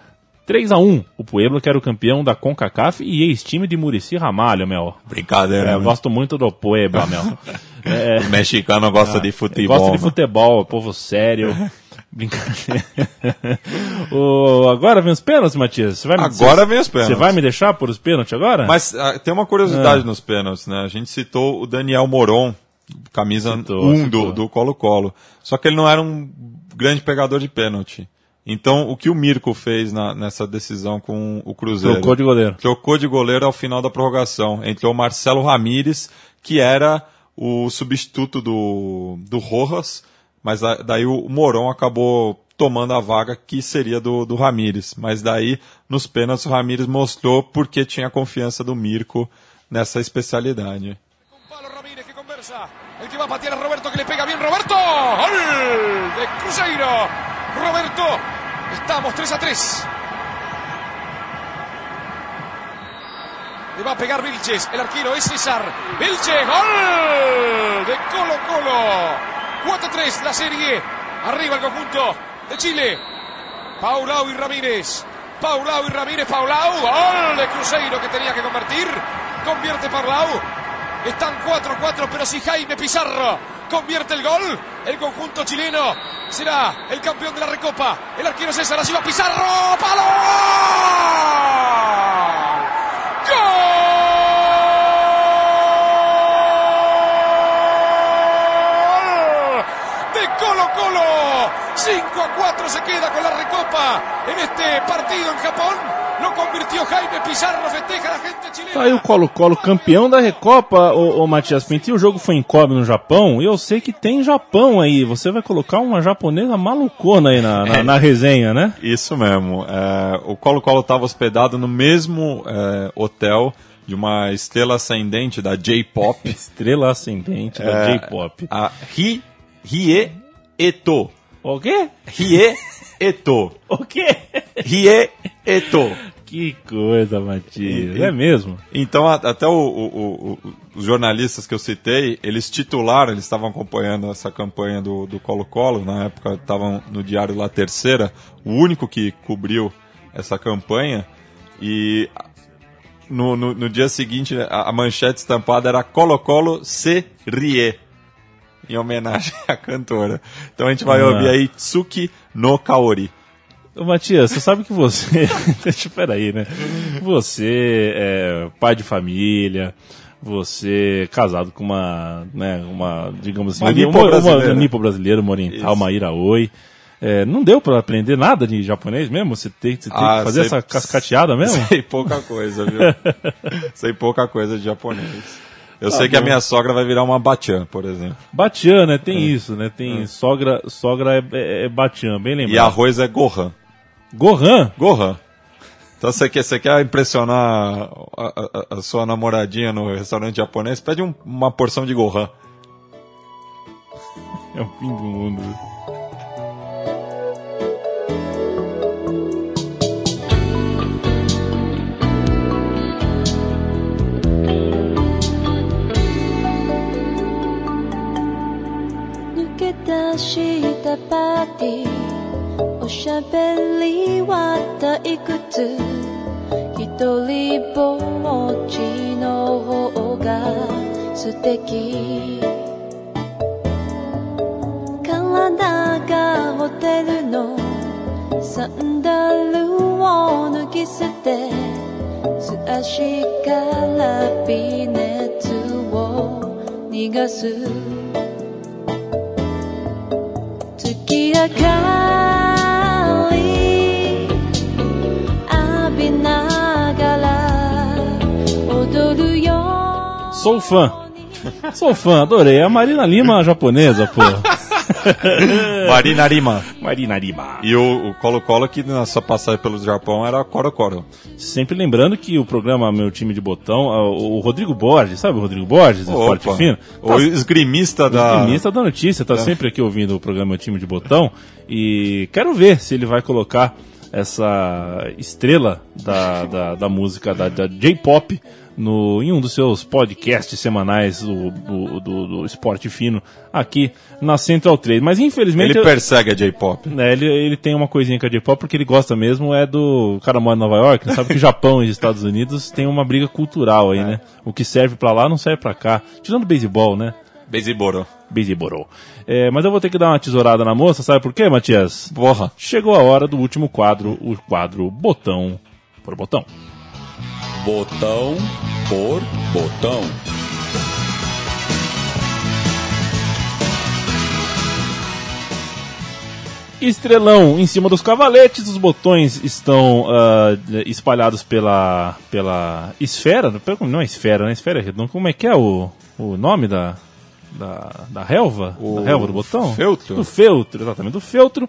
3 a 1 O Puebla, que era o campeão da CONCACAF e ex-time de Murici Ramalho, meu. Brincadeira. É, eu né? gosto muito do Puebla, meu. *laughs* É, O mexicano gosta de futebol. Gosta de futebol, povo sério. *laughs* Brincadeira. *laughs* O- agora vem os pênaltis, Matias. Você vai me- Agora vem os pênaltis. Você vai me deixar por os pênaltis agora? Mas ah, tem uma curiosidade Ah. nos pênaltis, né? A gente citou o Daniel Moron, camisa Citou, 1 citou. do do Colo-Colo. Só que ele não era um grande pegador de pênalti. Então, o que o Mirko fez na- nessa decisão com o Cruzeiro? Trocou de goleiro. Trocou de goleiro ao final da prorrogação. Entrou o Marcelo Ramírez, que era o substituto do, do Rojas, mas daí o Moron acabou tomando a vaga que seria do, do Ramírez. Mas daí, nos pênaltis, o Ramírez mostrou porque tinha confiança do Mirko nessa especialidade. El que va a patear a Roberto que le pega bien Roberto. Gol de Cruzeiro. Roberto. Estamos 3 a 3. Le va a pegar Vilches. El arquero es César. Vilches. Gol de Colo Colo. 4 a 3 la serie. Arriba el conjunto de Chile. Paulau y Ramírez. Paulau y Ramírez. Paulau. Gol de Cruzeiro que tenía que convertir. Convierte Paulau. Están 4-4, pero si Jaime Pizarro convierte el gol, el conjunto chileno será el campeón de la Recopa. El arquero César, allí va Pizarro, ¡palo! 5 a 4 se queda con la Recopa en este partido en Japón. Lo convirtió Jaime Pizarro, festeja la gente chilena. Tá aí o Colo-Colo campeão da Recopa, ô, ô Matias Pinto. E o jogo foi em Kobe, no Japão. E eu sei que tem Japão aí. Você vai colocar uma japonesa malucona aí na, na, É. na resenha, né? Isso mesmo. É, o Colo-Colo estava hospedado no mesmo é, hotel de uma estrela ascendente da J-Pop. *laughs* Estrela ascendente da É, J-Pop. A Ri, Rie Eto. O quê? Rie Eto. O quê? Rie Eto. Que coisa, Matias. E- É mesmo? Então, até o- o- o- os jornalistas que eu citei, eles titularam, eles estavam acompanhando essa campanha do do Colo-Colo, na época estavam no Diário La Terceira, o único que cobriu essa campanha, e no, no, no dia seguinte a, a manchete estampada era Colo-Colo se rie, em homenagem *laughs* à cantora. Então a gente vai Ah. ouvir aí Tsuki no Kaori. Ô, Matias, você sabe que você. *laughs* Deixa eu aí, né? Você é pai de família, você é casado com uma, né, uma, digamos assim, Uma nipo uma, brasileira. uma nipo brasileira, uma oriental, Isso. uma iraoi. É, não deu pra aprender nada de japonês mesmo? Você tem, você tem Ah, que fazer sei- essa *laughs* cascateada mesmo? Sei pouca coisa, viu? sei pouca coisa de japonês. Eu Tá sei que a minha sogra vai virar uma batian, por exemplo. Batian, né? Tem isso, né? É. Tem sogra, sogra é, é, é Batian, bem lembrado. E arroz é Gohan. Gohan? Gohan. Então você quer, você quer impressionar a, a- a sua namoradinha no restaurante japonês? Pede um- uma porção de Gohan. *laughs* É o fim do mundo. おしゃべりは退屈。一人ぼっちの方が素敵。体がホテルの。サンダルを脱ぎ捨て。素足から微熱を逃がす。Sou fã. Sou fã, adorei. A Marina Lima japonesa, pô. *laughs* *laughs* Marina Rima. Marina Lima. E o Colo-Colo, que na sua passagem pelo Japão era Coro-Coro. Sempre lembrando que o programa Meu Time de Botão, o Rodrigo Borges, sabe o Rodrigo Borges, Esporte. Fino? O esgrimista da- O esgrimista da notícia, tá É. sempre aqui ouvindo o programa Meu Time de Botão. E quero ver se ele vai colocar essa estrela da, da, da música, da, da J-Pop, no, em um dos seus podcasts semanais do, do, do, do Esporte Fino, aqui na Central 3. Mas infelizmente... Ele eu- persegue a J-Pop. é, ele, ele tem uma coisinha com a J-pop porque ele gosta mesmo, é do. O cara mora em Nova York, né? sabe que o Japão e os Estados Unidos tem uma briga cultural aí, né? O que serve pra lá não serve pra cá. Tirando o beisebol, né? Beiseboro. Beisebol. É, mas eu vou ter que dar uma tesourada na moça, sabe por quê, Matias? Porra. Chegou a hora do último quadro, o quadro botão por botão. Botão por botão. Estrelão em cima dos cavaletes, os botões estão ah, espalhados pela, pela esfera, não é esfera, né? Esfera é redonda. Como é que é o, o nome da, da, da relva? O da relva do botão? feltro. Do feltro, exatamente, do feltro.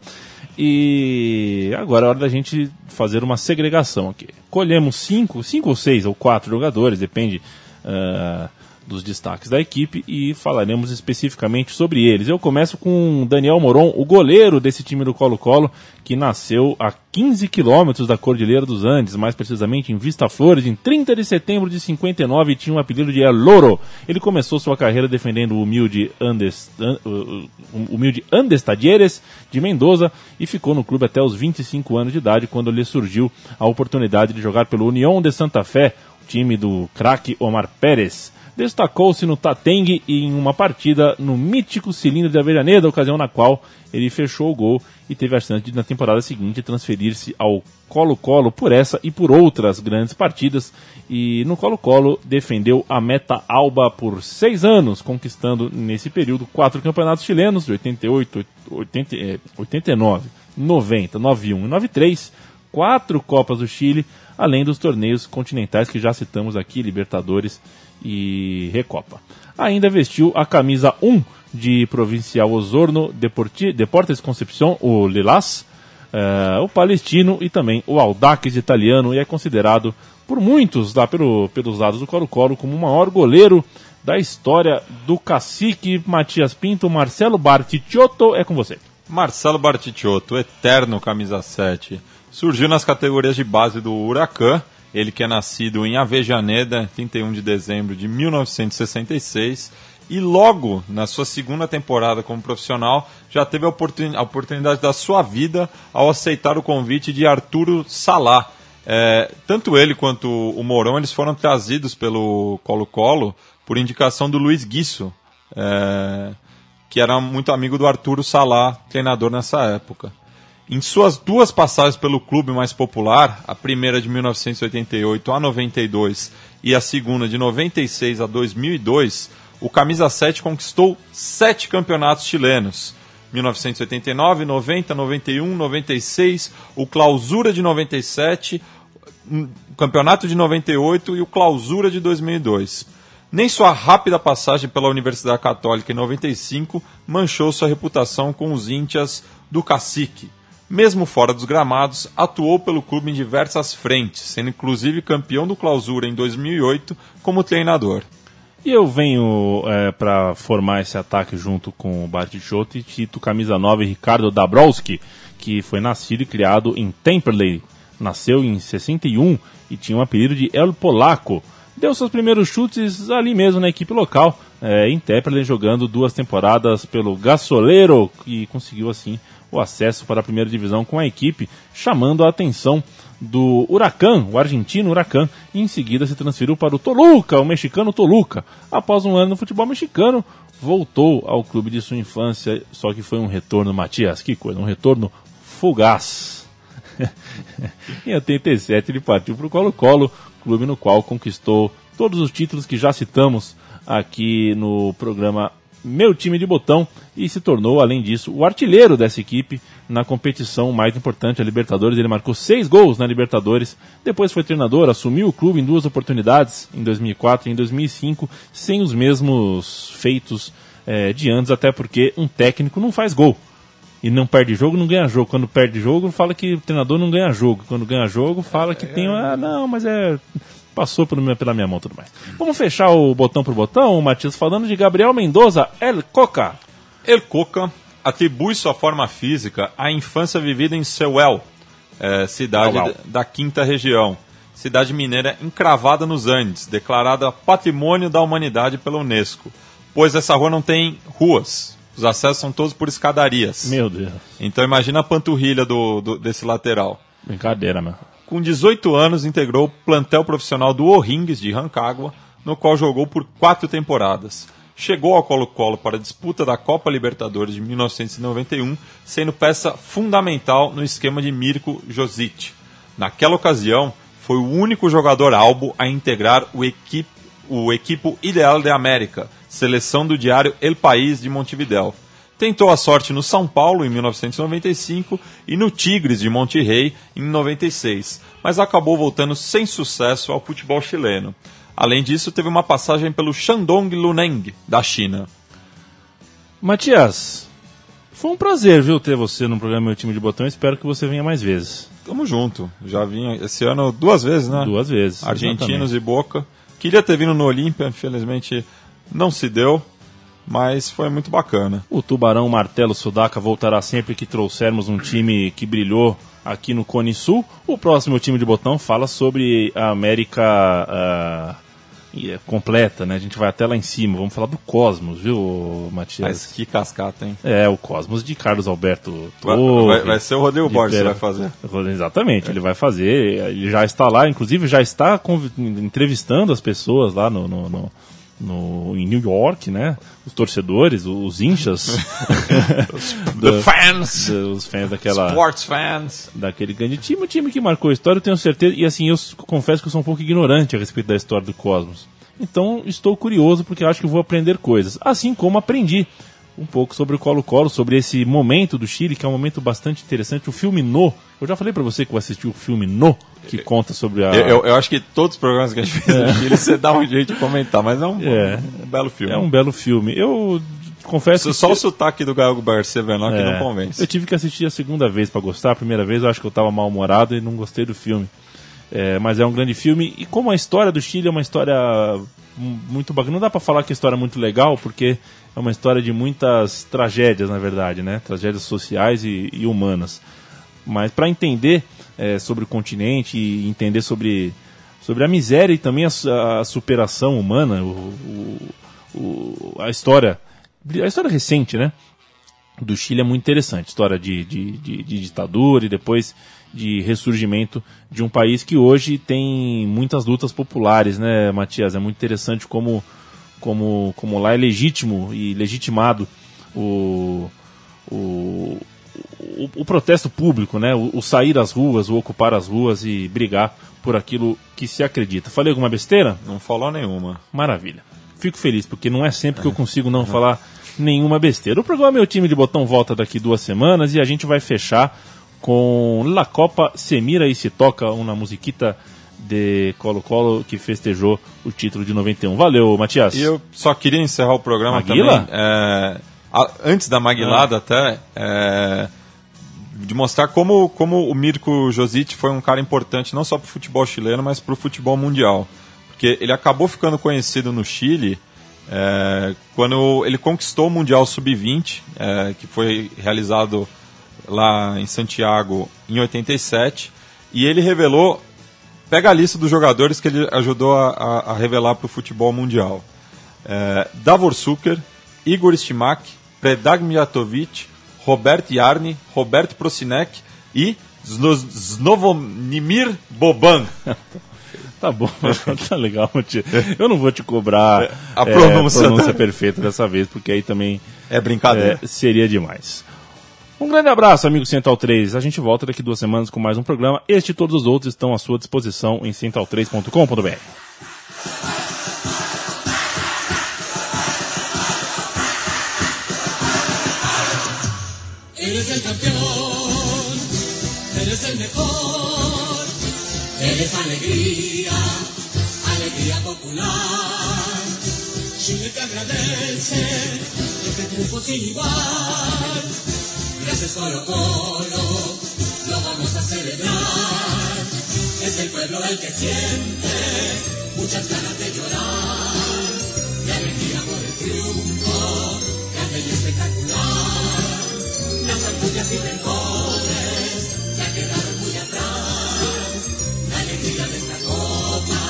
E agora é hora da gente fazer uma segregação aqui. Colhemos cinco, cinco ou seis ou quatro jogadores, depende ah, dos destaques da equipe e falaremos especificamente sobre eles. Eu começo com Daniel Moron, o goleiro desse time do Colo-Colo, que nasceu a 15 quilômetros da Cordilheira dos Andes, mais precisamente em Vista Flores, em 30 de setembro de 59 e tinha o apelido de El Loro. Ele começou sua carreira defendendo o humilde Andes, o humilde Andes Tadieres de Mendoza e ficou no clube até os 25 anos de idade, quando lhe surgiu a oportunidade de jogar pelo União de Santa Fé, time do craque Omar Pérez destacou-se no Tatengue e em uma partida no mítico cilindro de Avellaneda, ocasião na qual ele fechou o gol e teve a chance de, na temporada seguinte, transferir-se ao Colo-Colo por essa e por outras grandes partidas. E no Colo-Colo defendeu a meta alba por seis anos, conquistando nesse período quatro campeonatos chilenos, de 88, 80, eh, 89, 90, 91 e 93, quatro Copas do Chile, além dos torneios continentais que já citamos aqui, Libertadores e Recopa. Ainda vestiu a camisa 1 de Provincial Osorno Deporti- Deportes Concepción, o Lilás, eh, o Palestino e também o Audax italiano e é considerado por muitos lá pelo, pelos lados do Colo-Colo como o maior goleiro da história do cacique Matias Pinto, Marcelo Barticciotto, é com você. Marcelo Barticciotto, eterno camisa 7, surgiu nas categorias de base do Huracan, ele que é nascido em Avejaneda, 31 de dezembro de 1966, e logo na sua segunda temporada como profissional já teve a, oportun- a oportunidade da sua vida ao aceitar o convite de Arturo Salá. É, tanto ele quanto o Mourão eles foram trazidos pelo Colo-Colo por indicação do Luiz Guiço, é, que era muito amigo do Arturo Salá, treinador nessa época. Em suas duas passagens pelo clube mais popular, a primeira de 1988 a 92 e a segunda de 96 a 2002, o Camisa 7 conquistou sete campeonatos chilenos. 1989, 90, 91, 96, o Clausura de 97, o Campeonato de 98 e o Clausura de 2002. Nem sua rápida passagem pela Universidade Católica em 95 manchou sua reputação com os íntias do cacique. Mesmo fora dos gramados, atuou pelo clube em diversas frentes, sendo inclusive campeão do Clausura em 2008 como treinador. E eu venho é, para formar esse ataque junto com o Bartichotto e cito camisa 9 Ricardo Dabrowski, que foi nascido e criado em Temperley. Nasceu em 61 e tinha um apelido de El Polaco. Deu seus primeiros chutes ali mesmo na equipe local, é, em Temperley, jogando duas temporadas pelo Gasoleiro e conseguiu assim o acesso para a primeira divisão com a equipe, chamando a atenção do Huracan, o argentino Huracan, e em seguida se transferiu para o Toluca, o mexicano Toluca. Após um ano no futebol mexicano, voltou ao clube de sua infância, só que foi um retorno, Matias, que coisa, um retorno fugaz. *laughs* em 87 ele partiu para o Colo-Colo, clube no qual conquistou todos os títulos que já citamos aqui no programa Meu Time de Botão e se tornou, além disso, o artilheiro dessa equipe na competição mais importante, a Libertadores. Ele marcou seis gols na Libertadores, depois foi treinador, assumiu o clube em duas oportunidades, em 2004 e em 2005, sem os mesmos feitos eh, de antes, até porque um técnico não faz gol e não perde jogo, não ganha jogo. Quando perde jogo, fala que o treinador não ganha jogo. Quando ganha jogo, fala que tem. Ah, não, mas é. Passou pela minha mão tudo mais. Vamos fechar o botão por botão, Matias, falando de Gabriel Mendoza, El Coca. El Coca atribui sua forma física à infância vivida em Sewell, eh, cidade uau. da quinta região. Cidade mineira encravada nos Andes, declarada Patrimônio da Humanidade pela Unesco. Pois essa rua não tem ruas. Os acessos são todos por escadarias. Meu Deus. Então imagina a panturrilha do, do- desse lateral. Brincadeira, mano. Com 18 anos, integrou o plantel profissional do O'Rings de Rancagua, no qual jogou por quatro temporadas. Chegou ao Colo-Colo para a disputa da Copa Libertadores de 1991, sendo peça fundamental no esquema de Mirko Josic. Naquela ocasião, foi o único jogador albo a integrar o, equipe, o equipo Ideal de América, seleção do diário El País de Montevideo. Tentou a sorte no São Paulo em 1995 e no Tigres de Monterrey em 96, mas acabou voltando sem sucesso ao futebol chileno. Além disso, teve uma passagem pelo Shandong Luneng, da China. Matias, foi um prazer, viu, ter você no programa Meu Time de Botão. Espero que você venha mais vezes. Tamo junto. Já vim esse ano duas vezes, né? Duas vezes. Argentinos exatamente. e Boca. Queria ter vindo no Olímpia, infelizmente não se deu, mas foi muito bacana. O Tubarão Martelo Sudaca voltará sempre que trouxermos um time que brilhou aqui no Cone Sul. O próximo time de botão fala sobre a América é completa, né? A gente vai até lá em cima. Vamos falar do Cosmos, viu, Matias? Mas que cascata, hein? É, o Cosmos de Carlos Alberto Vai- Torres. vai- vai ser o Rodrigo Borges que vai fazer. Exatamente, ele vai fazer. Ele já está lá, inclusive já está entrevistando as pessoas lá no, no- no- no- em New York, né? Os torcedores, os inchas. *laughs* *laughs* The fans. Os fãs daquela Sports fans. daquele grande time, o time que marcou a história, eu tenho certeza, e assim, eu confesso que eu sou um pouco ignorante a respeito da história do Cosmos. Então, estou curioso porque acho que vou aprender coisas. Assim como aprendi um pouco sobre o Colo-Colo, sobre esse momento do Chile, que é um momento bastante interessante. O filme No, eu já falei pra você que eu assisti o filme No, que conta sobre a... Eu, eu- eu acho que todos os programas que a gente fez no Chile, você dá um jeito de comentar, mas é um, É. um belo filme. É um belo filme. Eu confesso Só, que... o sotaque do Gael Garcia Bernal que É, não convence. Eu tive que assistir a segunda vez pra gostar. A primeira vez eu acho que eu tava mal-humorado e não gostei do filme. É, mas é um grande filme. E como a história do Chile é uma história mu- muito bacana, não dá pra falar que a história é muito legal, porque é uma história de muitas tragédias, na verdade, né? Tragédias sociais e, e humanas. Mas para entender é, sobre o continente e entender sobre, sobre a miséria e também a, a superação humana, o, o- o- a história, a história recente, né? do Chile é muito interessante. História de, de, de, de ditadura e depois de ressurgimento de um país que hoje tem muitas lutas populares, né, Matias? É muito interessante como, como, como lá é legítimo e legitimado o, o, o, o protesto público, né? O, o sair às ruas, o ocupar as ruas e brigar por aquilo que se acredita. Falei alguma besteira? Não falou nenhuma. Maravilha. Fico feliz, porque não é sempre que eu consigo não falar nenhuma besteira. O programa Meu Time de Botão volta daqui duas semanas e a gente vai fechar com La Copa Semira e se toca uma musiquita de Colo-Colo que festejou o título de 91. Valeu, Matias. E eu só queria encerrar o programa Maguila? também. é, a- antes da Maguilada, até. é, de mostrar como, como o Mirko Josic foi um cara importante não só para o futebol chileno, mas para o futebol mundial. Porque ele acabou ficando conhecido no Chile é, quando ele conquistou o Mundial Sub-20, é, que foi realizado lá em Santiago em 87, e ele revelou. Pega a lista dos jogadores que ele ajudou a, a- a revelar para o futebol mundial. É, Davor Suker, Igor Stimac, Predrag Mijatovic, Robert Yarni, Robert Prosinek e Zno- Znovonimir Boban. *laughs* Tá bom, tá legal. Eu não vou te cobrar A é, pronúncia. pronúncia perfeita dessa vez, porque aí também É brincadeira. é, seria demais. Um grande abraço, amigo Central 3. A gente volta daqui duas semanas com mais um programa. Este e todos os outros estão à sua disposição em central3.com.br. Eres el campeón, eres el mejor, eres alegría, alegría popular. Chile te agradece este triunfo sin igual. Gracias Colo Colo, lo vamos a celebrar. Es el pueblo el que siente muchas ganas de llorar. De alegría por el triunfo, grande y espectacular. Las angustias y temores ya quedaron muy atrás. La alegría de esta copa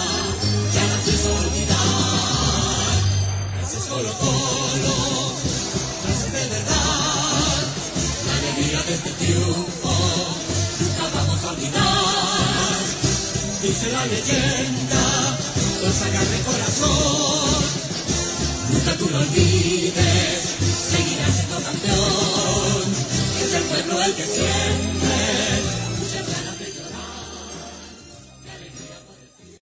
ya se hizo olvidar. Gracias Colo Colo, este triunfo nunca vamos a olvidar. Dice la leyenda, con sacar de corazón. Nunca tú lo olvides, seguirás siendo campeón. Es el pueblo el que siente